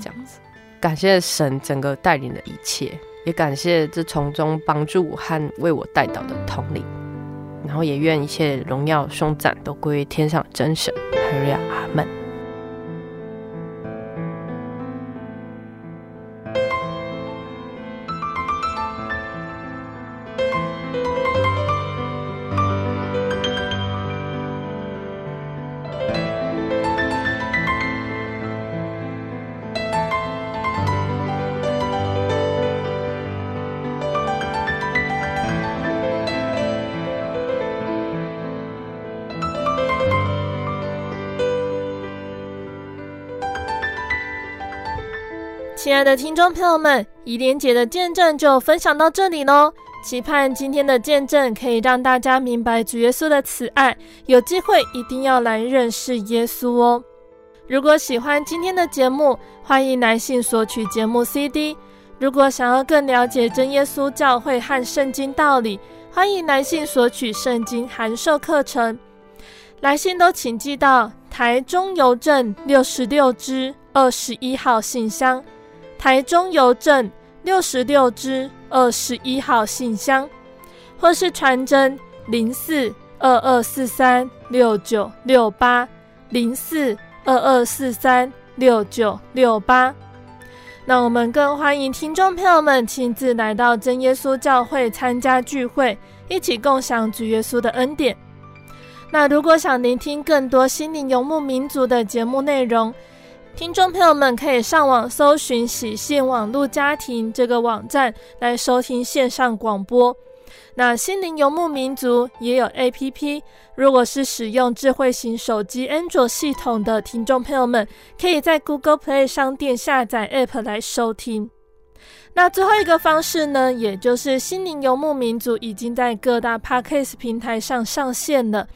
这样子。感谢神整个带领的一切，也感谢这从中帮助我和为我带导的统领。然后也愿一切荣耀颂赞都归天上真神，哈利亚，阿门。爱的听众朋友们，怡莲姐的见证就分享到这里喽。期盼今天的见证可以让大家明白主耶稣的慈爱，有机会一定要来认识耶稣哦。如果喜欢今天的节目，欢迎来信索取节目 CD。如果想要更了解真耶稣教会和圣经道理，欢迎来信索取圣经函授课程。来信都请寄到台中邮政六十六支二十一号信箱。台中邮政六十六支二十一号信箱，或是传真零四二二四三六九六八零四二二四三六九六八。那我们更欢迎听众朋友们亲自来到真耶稣教会参加聚会，一起共享主耶稣的恩典。那如果想聆听更多心灵游牧民族的节目内容，听众朋友们可以上网搜寻喜信网络家庭这个网站来收听线上广播。那心灵游牧民族也有 APP，如果是使用智慧型手机安卓系统的听众朋友们，可以在 Google Play 商店下载 App 来收听。那最后一个方式呢，也就是心灵游牧民族已经在各大 Podcast 平台上上线了，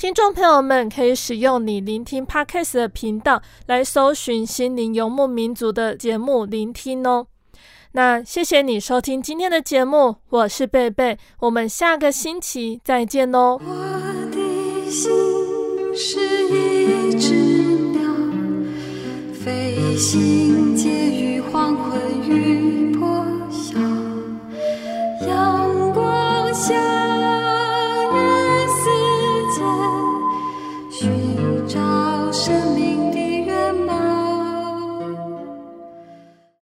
听众朋友们可以使用你聆听 Podcast 的频道来搜寻心灵游牧民族的节目聆听哦。那谢谢你收听今天的节目，我是贝贝，我们下个星期再见哦。我的心是一只鸟，飞行介于黄昏与破晓，阳光下。